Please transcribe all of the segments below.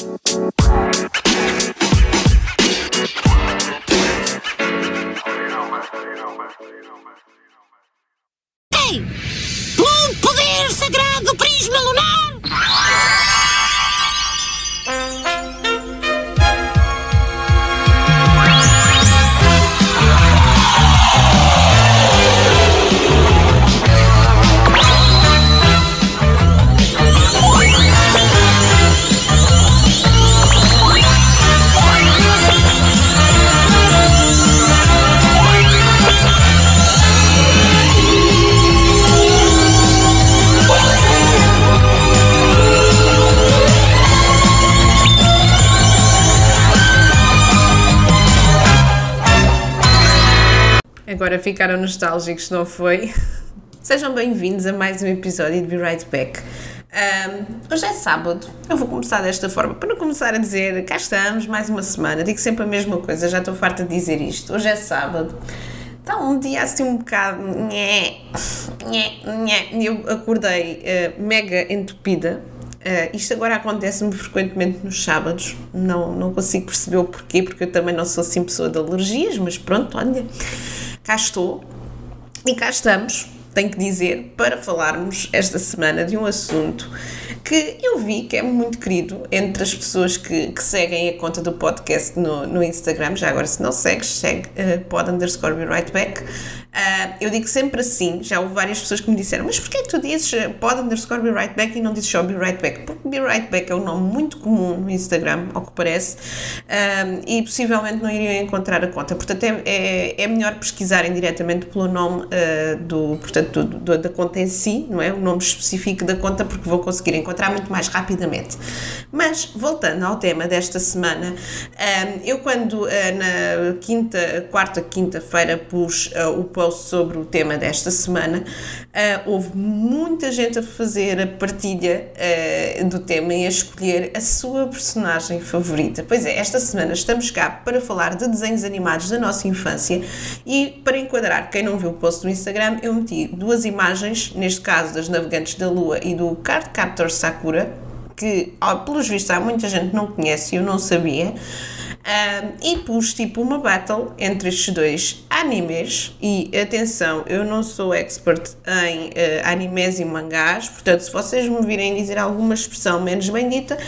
Bye. Agora ficaram nostálgicos, não foi? Sejam bem-vindos a mais um episódio de Be Right Back. Um, hoje é sábado, eu vou começar desta forma, para não começar a dizer cá estamos, mais uma semana, digo sempre a mesma coisa, já estou farta de dizer isto. Hoje é sábado, está um dia assim um bocado. Eu acordei uh, mega entupida. Uh, isto agora acontece-me frequentemente nos sábados, não, não consigo perceber o porquê, porque eu também não sou assim pessoa de alergias, mas pronto, olha, cá estou e cá estamos, tenho que dizer, para falarmos esta semana de um assunto que eu vi que é muito querido entre as pessoas que, que seguem a conta do podcast no, no Instagram. Já agora, se não segues, segue uh, pod underscore be right back. Uh, eu digo sempre assim, já houve várias pessoas que me disseram, mas porquê que tu dizes pod underscore be right back e não dizes só be right back? Porque be right back é um nome muito comum no Instagram, ao que parece, uh, e possivelmente não iriam encontrar a conta. Portanto, é, é, é melhor pesquisarem diretamente pelo nome uh, do, portanto, do, do, da conta em si, não é? O nome específico da conta, porque vou conseguir encontrar muito mais rapidamente. Mas, voltando ao tema desta semana, eu quando na quinta, quarta, quinta-feira pus o post sobre o tema desta semana, uh, houve muita gente a fazer a partilha do tema e a escolher a sua personagem favorita. Pois é, esta semana estamos cá para falar de desenhos animados da nossa infância e para enquadrar quem não viu o post do Instagram, eu meti duas imagens, neste caso das Navegantes da Lua e do Card Captor Sakura, que, pelos vistos, há muita gente não conhece e eu não sabia. E pus tipo uma battle entre estes dois animes. E atenção, eu não sou expert em uh, animes e mangás, portanto, se vocês me virem dizer alguma expressão menos bendita,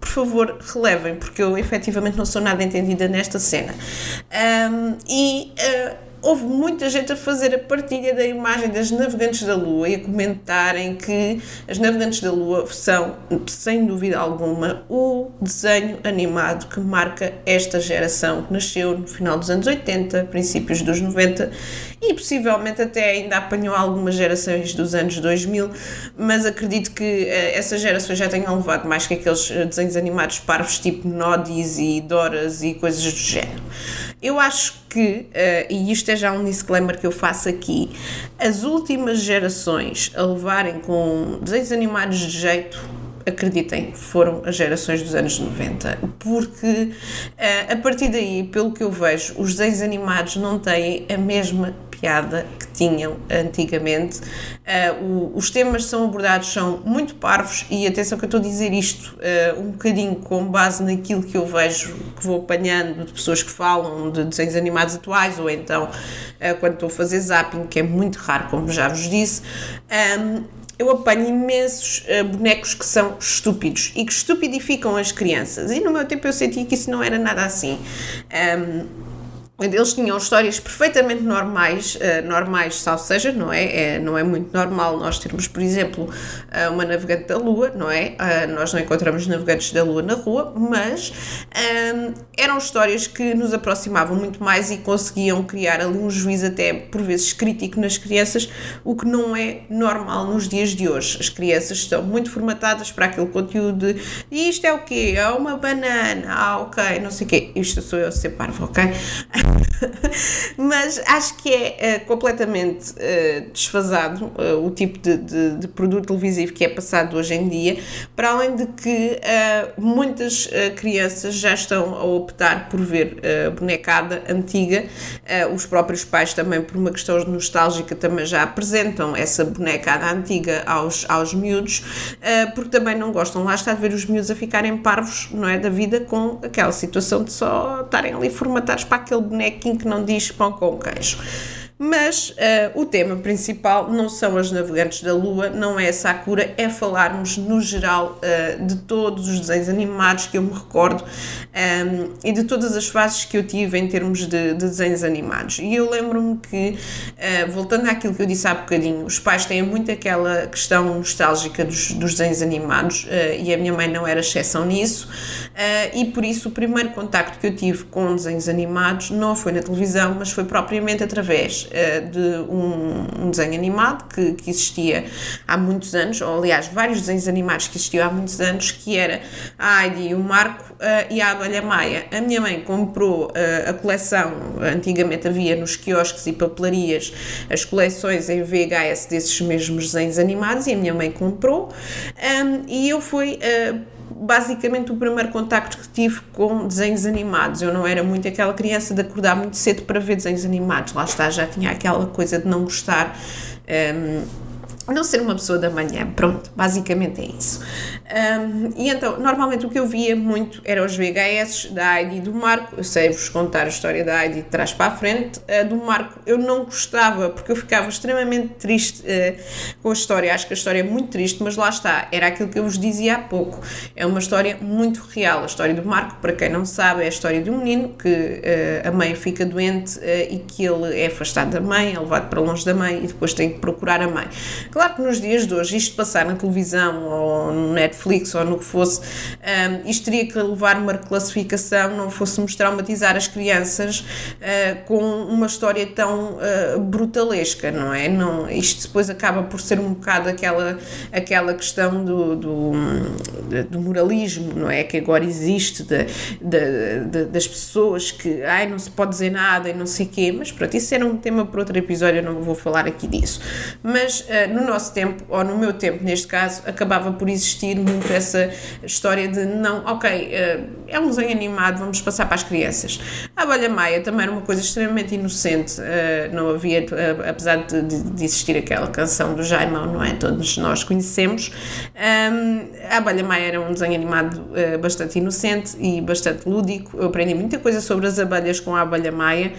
por favor, relevem, porque eu efetivamente não sou nada entendida nesta cena. Um, e. Uh, houve muita gente a fazer a partilha da imagem das Navegantes da Lua e a comentarem que as Navegantes da Lua são, sem dúvida alguma, o desenho animado que marca esta geração que nasceu no final dos anos 80, princípios dos 90 e possivelmente até ainda apanhou algumas gerações dos anos 2000, mas acredito que uh, essas gerações já tenham levado mais que aqueles desenhos animados parvos tipo Nodis e Doras e coisas do género. Eu acho que, uh, e isto é já um disclaimer que eu faço aqui, as últimas gerações a levarem com desenhos animados de jeito acreditem, foram as gerações dos anos 90, porque uh, a partir daí, pelo que eu vejo, os desenhos animados não têm a mesma piada que tinham antigamente. Uh, o, os temas são abordados são muito parvos e atenção que eu estou a dizer isto uh, um bocadinho com base naquilo que eu vejo, que vou apanhando de pessoas que falam de desenhos animados atuais ou então uh, quando estou a fazer zapping, que é muito raro, como já vos disse. Um, eu apanho imensos uh, bonecos que são estúpidos e que estupidificam as crianças. E no meu tempo eu sentia que isso não era nada assim. Um, eles tinham histórias perfeitamente normais, uh, normais, ou seja, não é? é? Não é muito normal nós termos, por exemplo, uh, uma navegante da Lua, não é? Uh, nós não encontramos navegantes da Lua na rua, mas eram histórias que nos aproximavam muito mais e conseguiam criar ali um juízo até por vezes crítico nas crianças, o que não é normal nos dias de hoje. As crianças estão muito formatadas para aquele conteúdo de isto é o quê? É uma banana, ah ok, não sei o quê. Isto sou eu a ser parvo, ok? Mas acho que é uh, completamente uh, desfasado uh, o tipo de, de, de, produto televisivo que é passado hoje em dia, para além de que muitas crianças já estão a optar por ver bonecada antiga, os próprios pais também, por uma questão nostálgica, também já apresentam essa bonecada antiga aos, aos miúdos, porque também não gostam, lá está, de ver os miúdos a ficarem parvos, não é, da vida com aquela situação de só estarem ali formatados para aquele bonequinho que não diz pão com queijo. Mas uh, o tema principal não são as navegantes da Lua, não é Sakura, é falarmos no geral uh, de todos os desenhos animados que eu me recordo um, ehm, e de todas as fases que eu tive em termos de, de desenhos animados. E eu lembro-me que, uh, voltando àquilo que eu disse há bocadinho, os pais têm muito aquela questão nostálgica dos, dos desenhos animados e a minha mãe não era exceção nisso, e por isso o primeiro contacto que eu tive com desenhos animados não foi na televisão, mas foi propriamente através uh, de um, desenho animado que, que existia há muitos anos, ou aliás, vários desenhos animados que existiam há muitos anos, que era a Heidi, o Marco uh, e a Abelha Maia. A minha mãe comprou uh, a coleção, antigamente havia nos quiosques e papelarias as coleções em VHS desses mesmos desenhos animados, e a minha mãe comprou, um, e eu fui basicamente o primeiro contacto que tive com desenhos animados. Eu não era muito aquela criança de acordar muito cedo para ver desenhos animados. Lá está, já tinha aquela coisa de não gostar. Um, não ser uma pessoa da manhã, pronto, basicamente é isso. Um, e então, normalmente o que eu via muito eram os VHS da Heidi e do Marco. Eu sei-vos contar a história da Heidi de trás para a frente. A do Marco eu não gostava porque eu ficava extremamente triste uh, com a história. Acho que a história é muito triste, mas lá está, era aquilo que eu vos dizia há pouco. É uma história muito real. A história do Marco, para quem não sabe, é a história de um menino que uh, a mãe fica doente uh, e que ele é afastado da mãe, é levado para longe da mãe e depois tem que procurar a mãe. Claro que nos dias de hoje, isto passar na televisão ou no Netflix ou no que fosse, um, isto teria que levar uma reclassificação, não fôssemos traumatizar as crianças uh, com uma história tão uh, brutalesca, não é? Não, isto depois acaba por ser um bocado aquela, aquela questão do, do, do moralismo, não é? Que agora existe de, de, de, das pessoas que ai, não se pode dizer nada e não sei o quê, mas pronto, isso era um tema para outro episódio, eu não vou falar aqui disso. Mas uh, no nosso tempo, ou no meu tempo neste caso, acabava por existir muito essa história de não, ok, eh, é um desenho animado, vamos passar para as crianças. A Abelha Maia também era uma coisa extremamente inocente, eh, não havia, eh, apesar de, de existir aquela canção do Jaimão, não é? Todos nós conhecemos. A Abelha Maia era um desenho animado bastante inocente e bastante lúdico. Eu aprendi muita coisa sobre as abelhas com a Abelha Maia.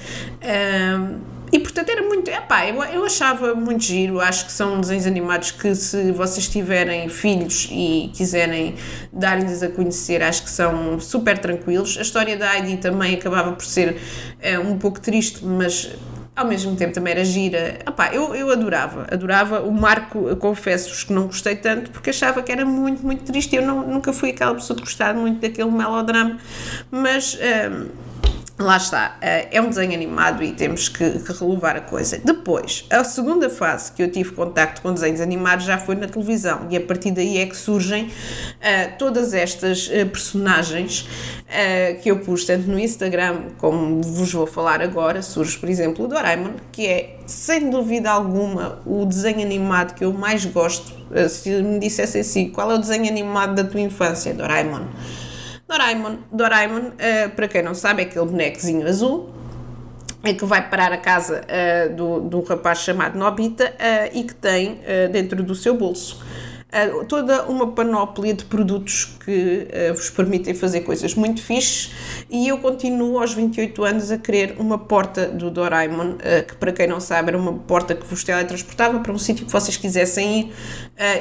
E portanto era muito. Epá, eu, eu achava muito giro. Acho que são desenhos animados que, se vocês tiverem filhos e quiserem dar-lhes a conhecer, acho que são super tranquilos. A história da Heidi também acabava por ser é, um pouco triste, mas ao mesmo tempo também era gira. Epá, eu, eu adorava, adorava. O Marco, confesso-vos que não gostei tanto porque achava que era muito, muito triste. Eu não, nunca fui aquela pessoa de gostar muito daquele melodrama, mas. Um, Lá está, eh, é um desenho animado e temos que, que, relevar a coisa. Depois, a segunda fase que eu tive contacto com desenhos animados já foi na televisão e a partir daí é que surgem uh, todas estas uh, personagens uh, que eu pus tanto no Instagram como vos vou falar agora. Surge, por exemplo, o Doraemon, que é sem dúvida alguma o desenho animado que eu mais gosto. se me dissessem assim, qual é o desenho animado da tua infância? Doraemon. Doraemon, Doraemon uh, para quem não sabe, é aquele bonequezinho azul é que vai parar a casa uh, do, do rapaz chamado Nobita uh, e que tem dentro do seu bolso uh, toda uma panóplia de produtos que uh, vos permitem fazer coisas muito fixes e eu continuo aos 28 anos a querer uma porta do Doraemon, uh, que para quem não sabe era uma porta que vos teletransportava para um sítio que vocês quisessem ir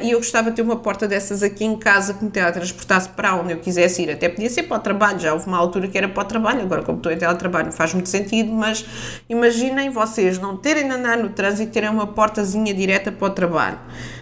e eu gostava de ter uma porta dessas aqui em casa que me teletransportasse para onde eu quisesse ir, até podia ser para o trabalho, já houve uma altura que era para o trabalho, agora como estou em teletrabalho não faz muito sentido, mas imaginem vocês não terem de andar no trânsito e terem uma portazinha direta para o trabalho.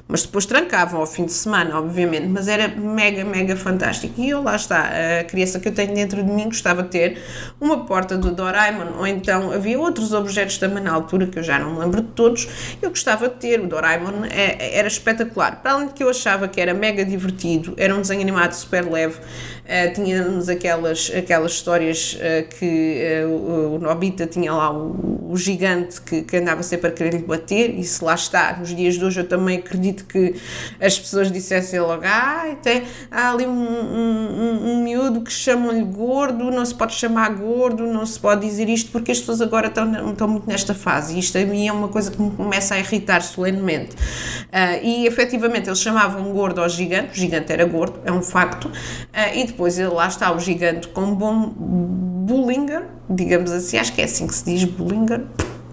Mas depois trancavam ao fim de semana, obviamente, mas era mega, mega fantástico. E eu lá está, a criança que eu tenho dentro de mim gostava de ter uma porta do Doraemon, ou então havia outros objetos também na altura que eu já não me lembro de todos, eu gostava de ter. O Doraemon é, era espetacular. Para além de que eu achava que era mega divertido, era um desenho animado super leve, uh, tínhamos aquelas, aquelas histórias uh, que uh, o, o Nobita tinha lá o, o gigante que, que andava sempre a querer lhe bater, e se lá está, nos dias de hoje eu também acredito que as pessoas dissessem logo, ah, tem, há ali um, um, um, um miúdo que chamam-lhe gordo, não se pode chamar gordo, não se pode dizer isto, porque as pessoas agora estão, estão muito nesta fase, e isto a mim é uma coisa que me começa a irritar solenemente. Uh, e efetivamente eles chamavam gordo ao gigante, o gigante era gordo, é um facto, uh, e depois lá está o gigante com bom bullinger, digamos assim, acho que é assim que se diz bullinger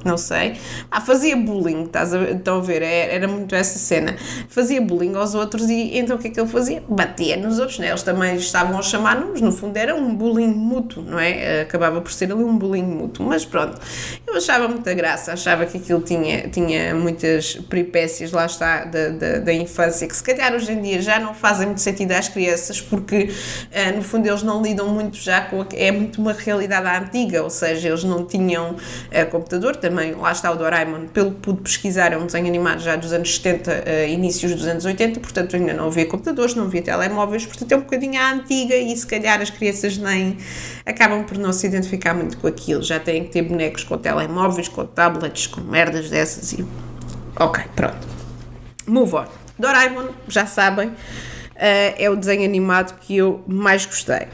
não sei. Ah, fazia bullying, estás a, estão a ver? Era, é, era muito essa cena. Fazia bullying aos outros e então o que é que ele fazia? Batia nos outros, né? Eles também estavam a chamar-nos, no fundo era um bullying mútuo, não é? Acabava por ser ali um bullying mútuo, mas pronto. Eu achava muita graça, achava que aquilo tinha, tinha muitas peripécias, lá está, da, da, da infância, que se calhar hoje em dia já não fazem muito sentido às crianças, porque uh, no fundo eles não lidam muito já com. A, é muito uma realidade antiga, ou seja, eles não tinham uh, computador, também lá está o Doraemon, pelo que pude pesquisar, é um desenho animado já dos anos 70, uh, eh, inícios dos anos 80, portanto ainda não havia computadores, não havia telemóveis, portanto é um bocadinho à antiga e se calhar as crianças nem acabam por não se identificar muito com aquilo, já têm que ter bonecos com telemóveis, com tablets, com merdas dessas e... Ok, pronto. Move on. Doraemon, já sabem, uh, é o desenho animado que eu mais gostei.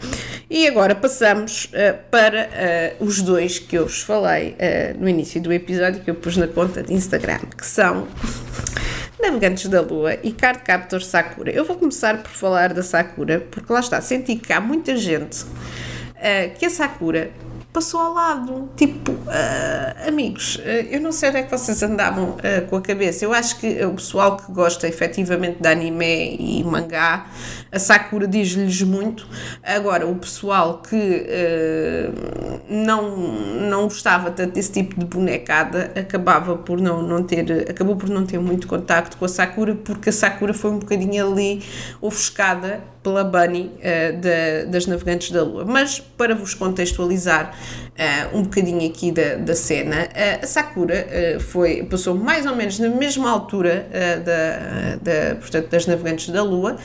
E agora passamos uh, para uh, os dois que eu vos falei no início do episódio, que eu pus na conta de Instagram, que são Navegantes da Lua e Card Captor Sakura. Eu vou começar por falar da Sakura, porque lá está, senti que há muita gente que a Sakura passou ao lado. Tipo, uh, amigos, uh, eu não sei onde é que vocês andavam uh, com a cabeça. Eu acho que o pessoal que gosta efetivamente de anime e mangá, a Sakura diz-lhes muito. Agora, o pessoal que não, não gostava tanto desse tipo de bonecada acabava por não, não ter, acabou por não ter muito contacto com a Sakura, porque a Sakura foi um bocadinho ali ofuscada pela Bunny uh, das Navegantes da Lua. Mas para vos contextualizar uh, um bocadinho aqui da, da cena, uh, a Sakura foi, passou mais ou menos na mesma altura da, da, portanto, das Navegantes da Lua,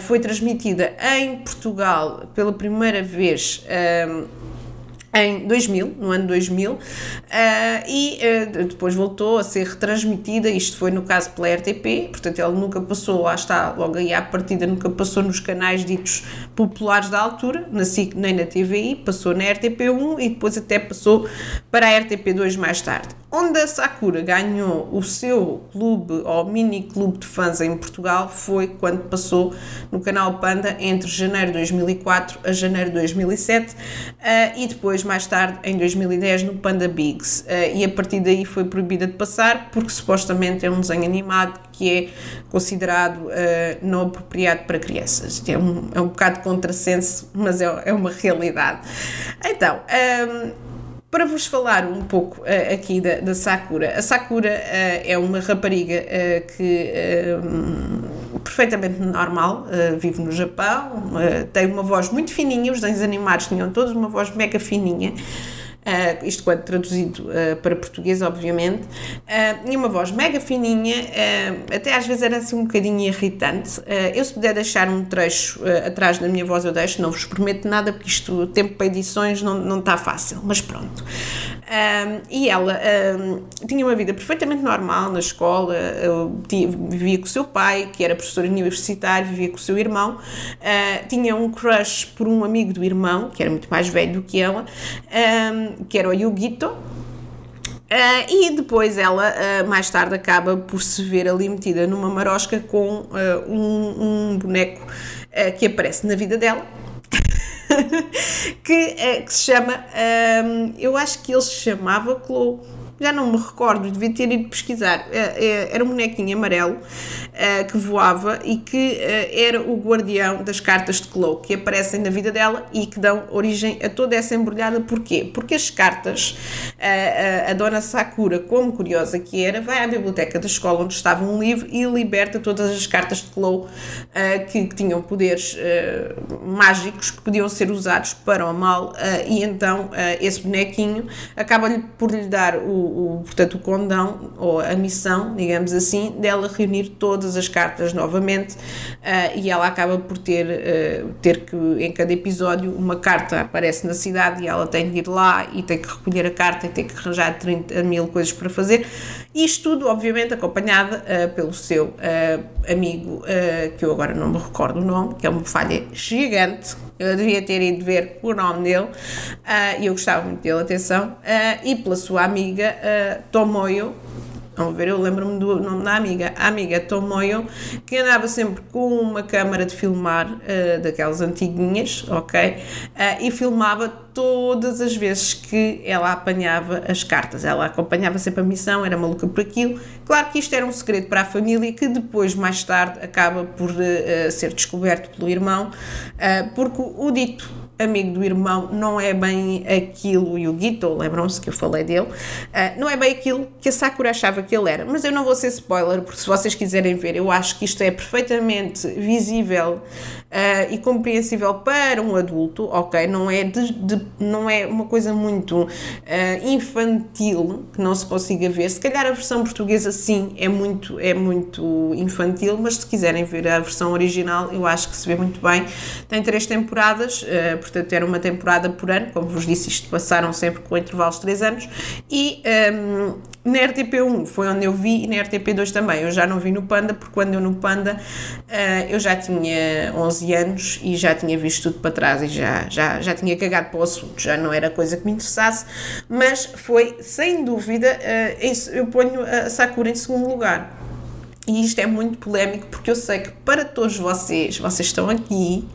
foi transmitida em Portugal pela primeira vez em 2000, no ano 2000, uh, e uh, depois voltou a ser retransmitida, isto foi no caso pela RTP, portanto ele nunca passou, lá está, logo aí à partida, nunca passou nos canais ditos populares da altura, na SIC nem na TVI, passou na RTP1 e depois até passou para a RTP2 mais tarde onde a Sakura ganhou o seu clube ou mini clube de fãs em Portugal foi quando passou no canal Panda entre janeiro de 2004 a janeiro de 2007 uh, eh, e depois mais tarde em 2010 no Panda Bigs uh, e a partir daí foi proibida de passar porque supostamente é um desenho animado que é considerado uh, não apropriado para crianças. É um, é um bocado contrassenso, mas é, é uma realidade. Então, um, ehm, para vos falar um pouco uh, aqui da, da, Sakura, a Sakura uh, é uma rapariga uh, que perfeitamente normal, vive no Japão, tem uma voz muito fininha, os desenhos animados tinham todos uma voz mega fininha. Uh, isto quando traduzido uh, para português, obviamente, uh, e uma voz mega fininha, até às vezes era assim um bocadinho irritante. eu, se puder deixar um trecho atrás da minha voz, eu deixo, não vos prometo nada, porque isto, o tempo para edições não, não está fácil, mas pronto. e ela tinha uma vida perfeitamente normal na escola, vivia com o seu pai, que era professor universitário, vivia com o seu irmão, tinha um crush por um amigo do irmão, que era muito mais velho do que ela que era o Yugito. Uh, e depois ela, uh, mais tarde, acaba por se ver ali metida numa marosca com uh, um, um, boneco que aparece na vida dela. que, que, se chama, eu acho que ele se chamava Chloe, já não me recordo, devia ter ido pesquisar. Era um bonequinho amarelo que voava e que era o guardião das cartas de Chloe, que aparecem na vida dela e que dão origem a toda essa embrulhada. Porquê? Porque as cartas, a, dona Sakura, como curiosa que era, vai à biblioteca da escola onde estava um livro e liberta todas as cartas de Chloe que, tinham poderes mágicos que podiam ser usados para o mal e então esse bonequinho acaba por lhe dar o, o, portanto, o condão, ou a missão, digamos assim, dela reunir todas as cartas novamente uh, e ela acaba por ter, uh, ter que, em cada episódio, uma carta aparece na cidade e ela tem de ir lá e tem que recolher a carta e tem que arranjar 30 mil coisas para fazer. Isto tudo, obviamente, acompanhada uh, pelo seu amigo, que eu agora não me recordo o nome, que é uma falha gigante, eu devia ter ido ver o nome dele e eu gostava muito dele, atenção, e pela sua amiga Tomoyo, Vamos ver, eu lembro-me do nome da amiga, a amiga Tomoyo, que andava sempre com uma câmara de filmar, uh, daquelas antiguinhas, ok? Uh, e filmava todas as vezes que ela apanhava as cartas. Ela acompanhava sempre a missão, era maluca por aquilo. Claro que isto era um segredo para a família que depois, mais tarde, acaba por uh, ser descoberto pelo irmão, porque o dito amigo do irmão não é bem aquilo, e o Gito, lembram-se que eu falei dele, uh, não é bem aquilo que a Sakura achava que ele era. Mas eu não vou ser spoiler, porque se vocês quiserem ver, eu acho que isto é perfeitamente visível uh, e compreensível para um adulto, ok? Não é, de, de, não é uma coisa muito uh, infantil que não se consiga ver. Se calhar a versão portuguesa, sim, é muito, é muito infantil, mas se quiserem ver a versão original, eu acho que se vê muito bem. Tem três temporadas, uh, portanto era uma temporada por ano, como vos disse, isto passaram sempre com intervalos de 3 anos, e um, na RTP1 foi onde eu vi e na RTP2 também, eu já não vi no Panda, porque quando eu no Panda eu já tinha 11 anos e já tinha visto tudo para trás e já, já, já tinha cagado para o assunto, já não era coisa que me interessasse, mas foi sem dúvida, uh, eu ponho a Sakura em segundo lugar e isto é muito polémico porque eu sei que para todos vocês, vocês estão aqui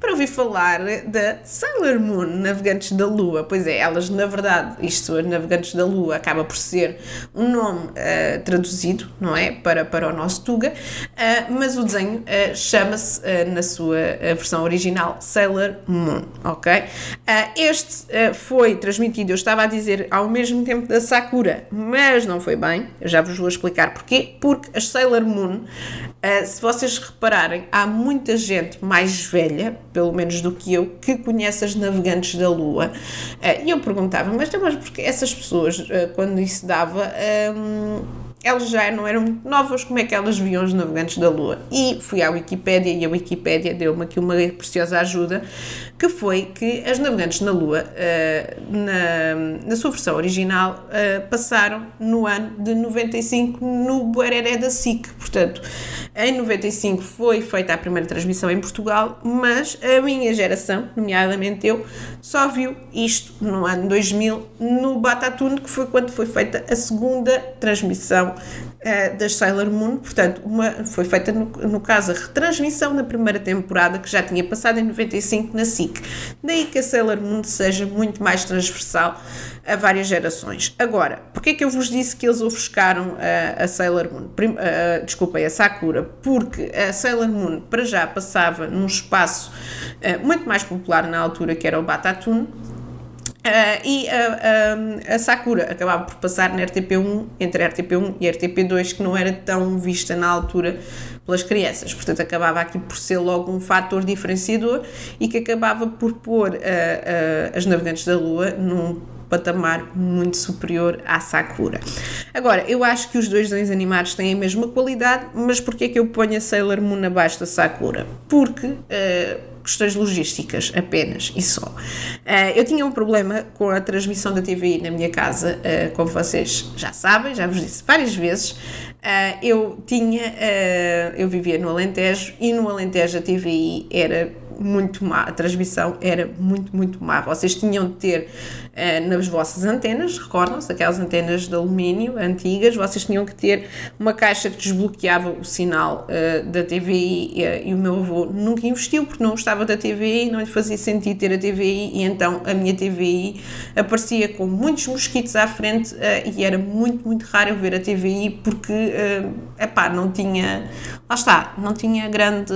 para ouvir falar da Sailor Moon, Navegantes da Lua. Pois é, elas, na verdade, isto, Navegantes da Lua, acaba por ser um nome uh, traduzido, não é? Para, para o nosso Tuga, uh, mas o desenho uh, chama-se, na sua versão original, Sailor Moon, ok? este foi transmitido, eu estava a dizer, ao mesmo tempo da Sakura, mas não foi bem, eu já vos vou explicar porquê, porque as Sailor Moon, uh, se vocês repararem, há muita gente mais velha, pelo menos do que eu, que conhece as navegantes da Lua. Uh, e eu perguntava, mas, mas porque essas pessoas, uh, quando isso dava. Elas já não eram novas, como é que elas viam os navegantes da Lua? E fui à Wikipédia e a Wikipédia deu-me aqui uma preciosa ajuda, que foi que as navegantes na Lua, uh, na, na sua versão original, uh, passaram no ano de 95 no Buereré da SIC. Portanto, em 95 foi feita a primeira transmissão em Portugal, mas a minha geração, nomeadamente eu, só viu isto no ano 2000 no Batatune, que foi quando foi feita a segunda transmissão uh, das Sailor Moon, portanto, uma, foi feita no, no caso a retransmissão da primeira temporada que já tinha passado em 95 na SIC. Daí que a Sailor Moon seja muito mais transversal a várias gerações. Agora, porquê é que eu vos disse que eles ofuscaram a, a Sailor Moon? Prim, uh, desculpem, a Sakura, porque a Sailor Moon para já passava num espaço muito mais popular na altura que era o Batatune Uh, e uh, a Sakura acabava por passar na RTP1, entre a RTP1 e a RTP2, que não era tão vista na altura pelas crianças. Portanto, acabava aqui por ser logo um fator diferenciador e que acabava por pôr uh, as Navegantes da Lua num patamar muito superior à Sakura. Agora, eu acho que os dois desenhos animados têm a mesma qualidade, mas porquê é que eu ponho a Sailor Moon abaixo da Sakura? Porque questões logísticas apenas e só. Uh, eu tinha um problema com a transmissão da TVI na minha casa, uh, como vocês já sabem, já vos disse várias vezes. Uh, eu tinha, eu vivia no Alentejo e no Alentejo a TVI era muito má. A transmissão era muito, muito má. Vocês tinham de ter uh, nas vossas antenas, recordam-se, aquelas antenas de alumínio antigas, vocês tinham que ter uma caixa que desbloqueava o sinal uh, da TVI uh, e o meu avô nunca investiu porque não gostava da TVI, não lhe fazia sentido ter a TVI e então a minha TVI aparecia com muitos mosquitos à frente e era muito, muito raro eu ver a TVI porque, uh, epá, não tinha, lá está, não tinha grande,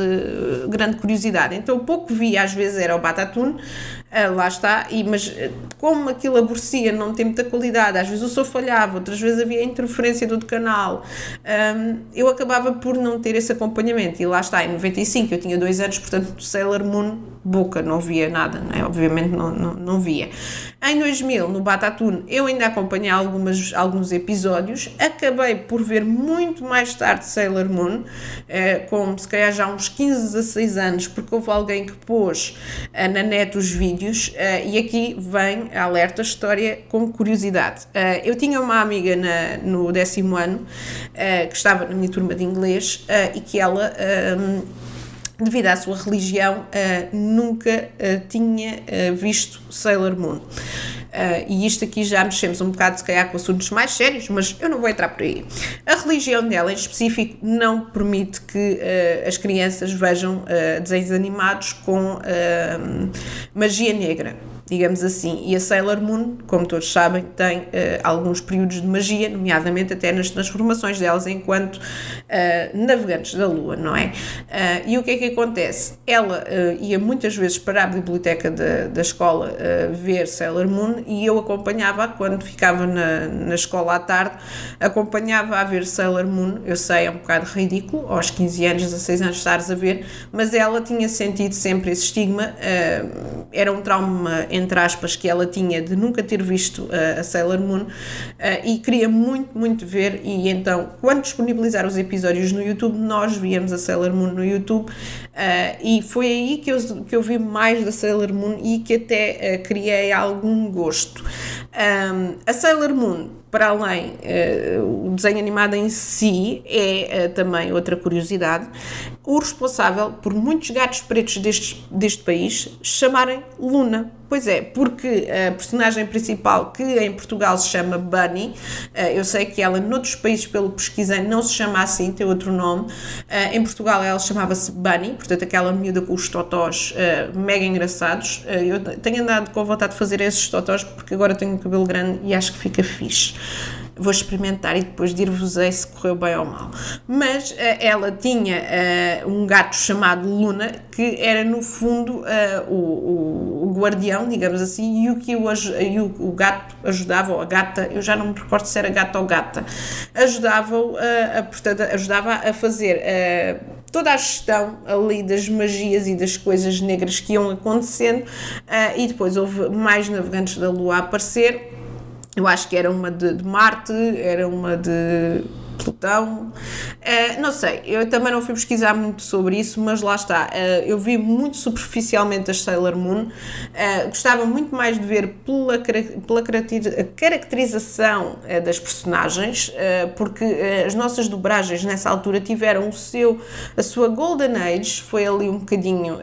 grande curiosidade. Então pouco via às vezes era o Batatune, uh, lá está, e, mas uh, como aquilo aborrecia, não tem muita qualidade, às vezes o som falhava, outras vezes havia interferência do outro canal, um, eu acabava por não ter esse acompanhamento. E lá está, em 95 eu tinha dois anos, portanto Sailor Moon, boca, não via nada, né? obviamente não, não, não via. Em 2000, no Batatune, eu ainda acompanhei algumas, alguns episódios, acabei por ver muito mais tarde Sailor Moon, eh, com se calhar já uns 15, 16 anos, porque houve alguém que pôs eh, na net os vídeos, eh, e aqui vem a alerta história com curiosidade. Eh, eu tinha uma amiga na, no décimo ano, eh, que estava na minha turma de inglês, e que ela devido à sua religião, uh, nunca uh, tinha uh, visto Sailor Moon. e isto aqui já mexemos um bocado, se calhar, com assuntos mais sérios, mas eu não vou entrar por aí. A religião dela, em específico, não permite que as crianças vejam desenhos animados com magia negra digamos assim. E a Sailor Moon, como todos sabem, tem uh, alguns períodos de magia, nomeadamente até nas transformações delas enquanto uh, navegantes da Lua, não é? Uh, e o que é que acontece? Ela ia muitas vezes para a biblioteca da, da escola ver Sailor Moon e eu acompanhava quando ficava na, na escola à tarde, acompanhava a ver Sailor Moon. Eu sei, é um bocado ridículo, aos 15 anos, 16 anos estares a ver, mas ela tinha sentido sempre esse estigma, era um trauma entre aspas, que ela tinha de nunca ter visto uh, a Sailor Moon uh, e queria muito, muito ver. E então, quando disponibilizar os episódios no YouTube, nós víamos a Sailor Moon no YouTube uh, e foi aí que eu, que eu vi mais da Sailor Moon e que até criei algum gosto. Um, a Sailor Moon para além, uh, o desenho animado em si é uh, também outra curiosidade, o responsável por muitos gatos pretos deste, deste país chamarem Luna. Pois é, porque a personagem principal, que em Portugal se chama Bunny, uh, eu sei que ela noutros países, pelo pesquisei, não se chama assim, tem outro nome. em Portugal ela chamava-se Bunny, portanto aquela miúda com os totós mega engraçados. eu tenho andado com vontade de fazer esses totós porque agora tenho o cabelo grande e acho que fica fixe vou experimentar e depois dir-vos-ei se correu bem ou mal. Mas uh, ela tinha uh, um gato chamado Luna, que era no fundo uh, o, o, guardião, digamos assim, e o que o, e o, o, gato ajudava, ou a gata, eu já não me recordo se era gata ou gata, ajudava-o a, portanto, ajudava a fazer toda a gestão ali das magias e das coisas negras que iam acontecendo, e depois houve mais navegantes da Lua a aparecer eu acho que era uma de, de Marte, era uma de Plutão. Uh, não sei, eu também não fui pesquisar muito sobre isso, mas lá está. Uh, eu vi muito superficialmente a Sailor Moon. Uh, gostava muito mais de ver pela, pela caracterização das personagens, porque as nossas dobragens nessa altura tiveram o seu, a sua Golden Age, foi ali um bocadinho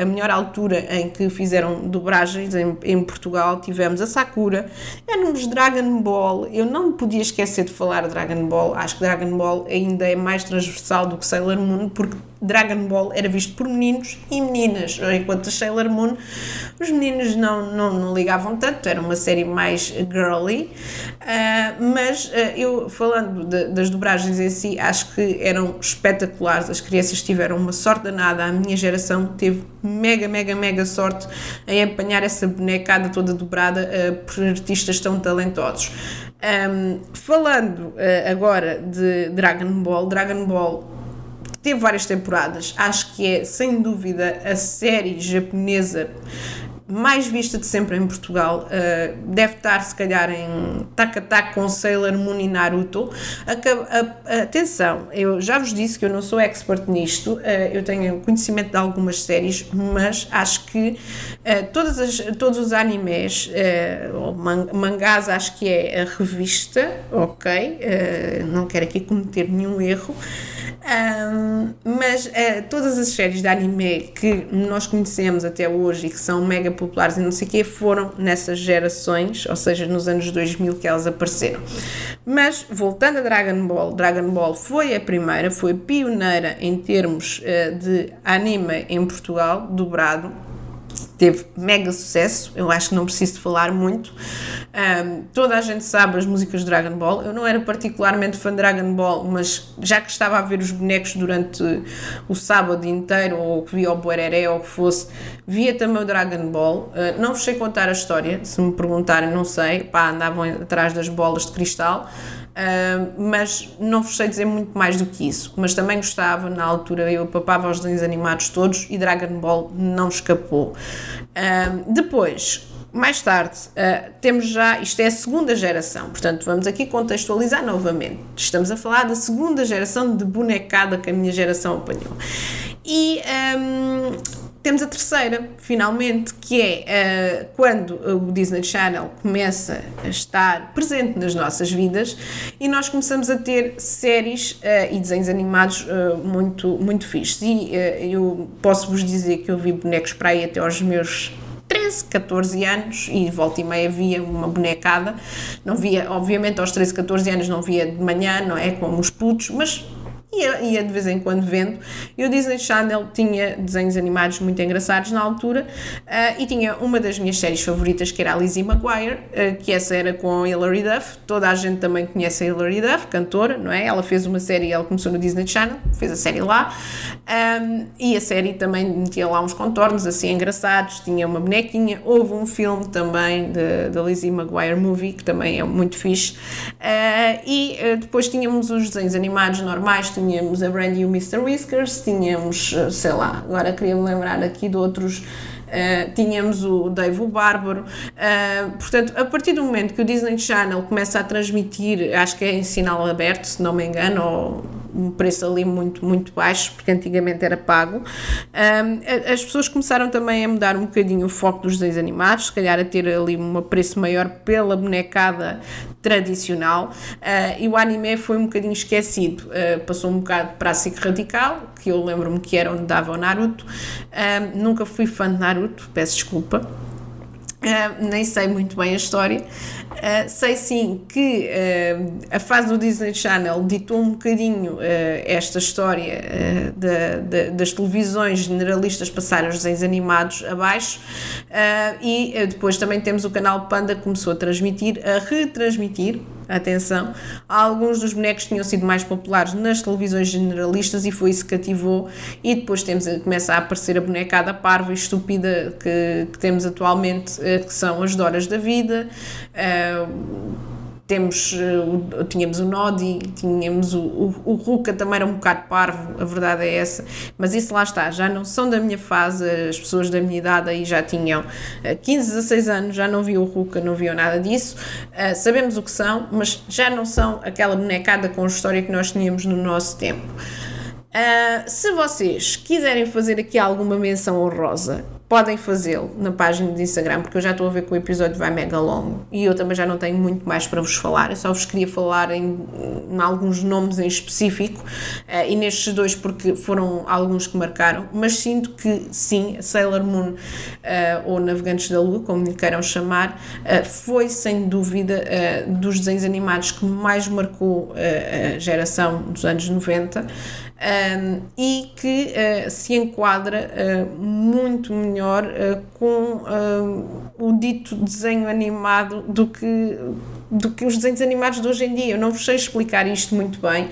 a melhor altura em que fizeram dobragens em, em Portugal. Tivemos a Sakura, éramos Dragon Ball. Eu não podia esquecer de falar Dragon Ball acho que Dragon Ball ainda é mais transversal do que Sailor Moon, porque Dragon Ball era visto por meninos e meninas, enquanto Sailor Moon os meninos não, não, não ligavam tanto, era uma série mais girly, uh, mas uh, eu falando de, das dobragens em si, acho que eram espetaculares, as crianças tiveram uma sorte danada, a minha geração teve mega, mega, mega sorte em apanhar essa bonecada toda dobrada uh, por artistas tão talentosos. Um, falando uh, agora de Dragon Ball, Dragon Ball teve várias temporadas, acho que é sem dúvida a série japonesa mais vista de sempre em Portugal. Uh, deve estar, se calhar, em tac a tac com Sailor Moon e Naruto. atenção, eu já vos disse que eu não sou expert nisto, uh, eu tenho conhecimento de algumas séries, mas acho que uh, todas as, todos os animes, ou man, mangás, acho que é a revista, ok? não quero aqui cometer nenhum erro. Um, mas uh, todas as séries de anime que nós conhecemos até hoje e que são mega populares e não sei o quê foram nessas gerações, ou seja, nos anos 2000 que elas apareceram. Mas voltando a Dragon Ball, Dragon Ball foi a primeira, foi pioneira em termos uh, de anime em Portugal, dobrado teve mega sucesso, eu acho que não preciso de falar muito. Um, toda a gente sabe as músicas de Dragon Ball. Eu não era particularmente fã de Dragon Ball, mas já que estava a ver os bonecos durante o sábado inteiro, ou que via o Boereré, ou o que fosse, via também o Dragon Ball. Uh, não vos sei contar a história, se me perguntarem, não sei. Pá, andavam atrás das bolas de cristal. Uh, mas não vos sei dizer muito mais do que isso. Mas também gostava, na altura eu papava os desenhos animados todos e Dragon Ball não escapou. Uh, depois, mais tarde, uh, temos já, isto é a segunda geração, portanto vamos aqui contextualizar novamente. Estamos a falar da segunda geração de bonecada que a minha geração apanhou. E um, temos a terceira, finalmente, que é uh, quando o Disney Channel começa a estar presente nas nossas vidas e nós começamos a ter séries uh, e desenhos animados uh, muito, muito fixos. E eu posso vos dizer que eu vi bonecos para aí até aos meus 13, 14 anos e volta e meia via uma bonecada. Não via, obviamente, aos 13, 14 anos não via de manhã, não é? Como os putos, mas ia, de vez em quando vendo. E o Disney Channel tinha desenhos animados muito engraçados na altura uh, e tinha uma das minhas séries favoritas que era a Lizzie McGuire, uh, que essa era com Hilary Duff. Toda a gente também conhece a Hilary Duff, cantora, não é? Ela fez uma série, ela começou no Disney Channel, fez a série lá. Um, e a série também metia lá uns contornos assim engraçados, tinha uma bonequinha. Houve um filme também da Lizzie McGuire Movie, que também é muito fixe. Uh, e depois tínhamos os desenhos animados normais, tínhamos a Brandy e o Mr. Whiskers, tínhamos, eh, sei lá, agora queria me lembrar aqui de outros. Uh, tínhamos o Dave o Bárbaro. Uh, portanto, a partir do momento que o Disney Channel começa a transmitir, acho que é em sinal aberto, se não me engano, ou um preço ali muito, muito baixo, porque antigamente era pago. Um, as pessoas começaram também a mudar um bocadinho o foco dos desenhos animados, se calhar a ter ali um preço maior pela bonecada tradicional, uh, e o anime foi um bocadinho esquecido. Uh, passou um bocado para a SIC Radical, que eu lembro-me que era onde dava o Naruto. Um, nunca fui fã de Naruto, peço desculpa. Uh, nem sei muito bem a história. Uh, sei sim que uh, a fase do Disney Channel ditou um bocadinho esta história de, das televisões generalistas passar os desenhos animados abaixo e depois também temos o canal Panda que começou a transmitir, a retransmitir atenção, alguns dos bonecos tinham sido mais populares nas televisões generalistas e foi isso que cativou e depois temos, começa a aparecer a bonecada parva e estúpida que, que temos atualmente, que são as Doras da Vida, uh, temos, uh, tínhamos o Nodi, tínhamos o, o, o Ruka também era um bocado parvo, a verdade é essa, mas isso lá está, já não são da minha fase, as pessoas da minha idade aí já tinham uh, 15, 16 anos, já não viam o Ruka, não viam nada disso, uh, sabemos o que são, mas já não são aquela bonecada com história que nós tínhamos no nosso tempo. Uh, se vocês quiserem fazer aqui alguma menção honrosa podem fazê-lo na página do Instagram, porque eu já estou a ver que o episódio vai mega longo e eu também já não tenho muito mais para vos falar. Eu só vos queria falar em, em alguns nomes em específico uh, e nestes dois, porque foram alguns que marcaram, mas sinto que sim, Sailor Moon uh, ou Navegantes da Lua, como lhe queiram chamar, uh, foi sem dúvida dos desenhos animados que mais marcou a geração dos anos 90 um, e que uh, se enquadra uh, muito melhor uh, com o dito desenho animado do que, do que os desenhos animados de hoje em dia. Eu não vos sei explicar isto muito bem,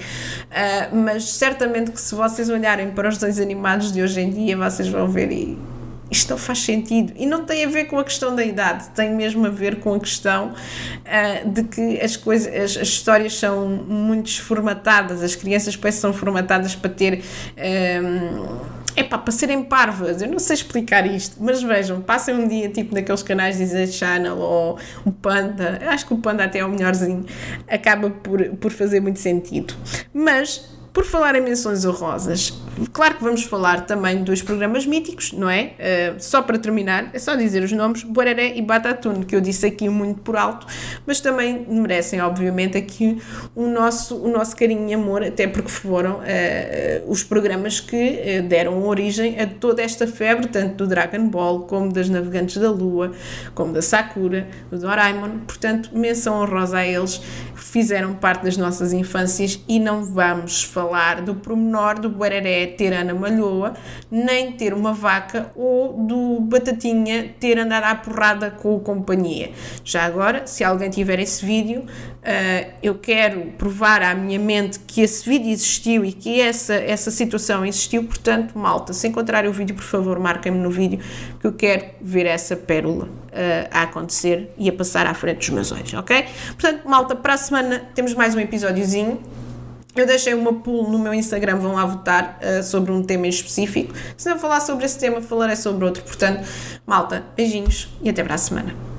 mas certamente que se vocês olharem para os desenhos animados de hoje em dia, vocês vão ver e isto não faz sentido. E não tem a ver com a questão da idade, tem mesmo a ver com a questão uh, de que as coisas, as, as, histórias são muito desformatadas, as crianças parece são formatadas para ter. Um, é pá, para serem parvas, eu não sei explicar isto, mas vejam, passem um dia tipo naqueles canais Disney Channel ou o Panda, acho que o Panda até é o melhorzinho, acaba por, por fazer muito sentido. Mas por falar em menções honrosas, claro que vamos falar também dos programas míticos, não é? Uh, só para terminar, é só dizer os nomes: Boreré e Batatune, que eu disse aqui muito por alto, mas também merecem, obviamente, aqui o nosso, o nosso carinho e amor, até porque foram uh, os programas que uh, deram origem a toda esta febre, tanto do Dragon Ball, como das Navegantes da Lua, como da Sakura, do Doraemon. Portanto, menção honrosa a eles, fizeram parte das nossas infâncias e não vamos falar do promenor do Buereré ter Ana Malhoa, nem ter uma vaca ou do Batatinha ter andado à porrada com a companhia. Já agora, se alguém tiver esse vídeo, uh, eu quero provar à minha mente que esse vídeo existiu e que essa, essa situação existiu, portanto, malta, se encontrar o vídeo, por favor, marquem-me no vídeo que eu quero ver essa pérola uh, a acontecer e a passar à frente dos meus olhos, ok? Portanto, malta, para a semana temos mais um episódiozinho. Eu deixei uma pool no meu Instagram, vão lá votar uh, sobre um tema em específico. Se não falar sobre esse tema, falarei sobre outro. Portanto, malta, beijinhos e até para a semana.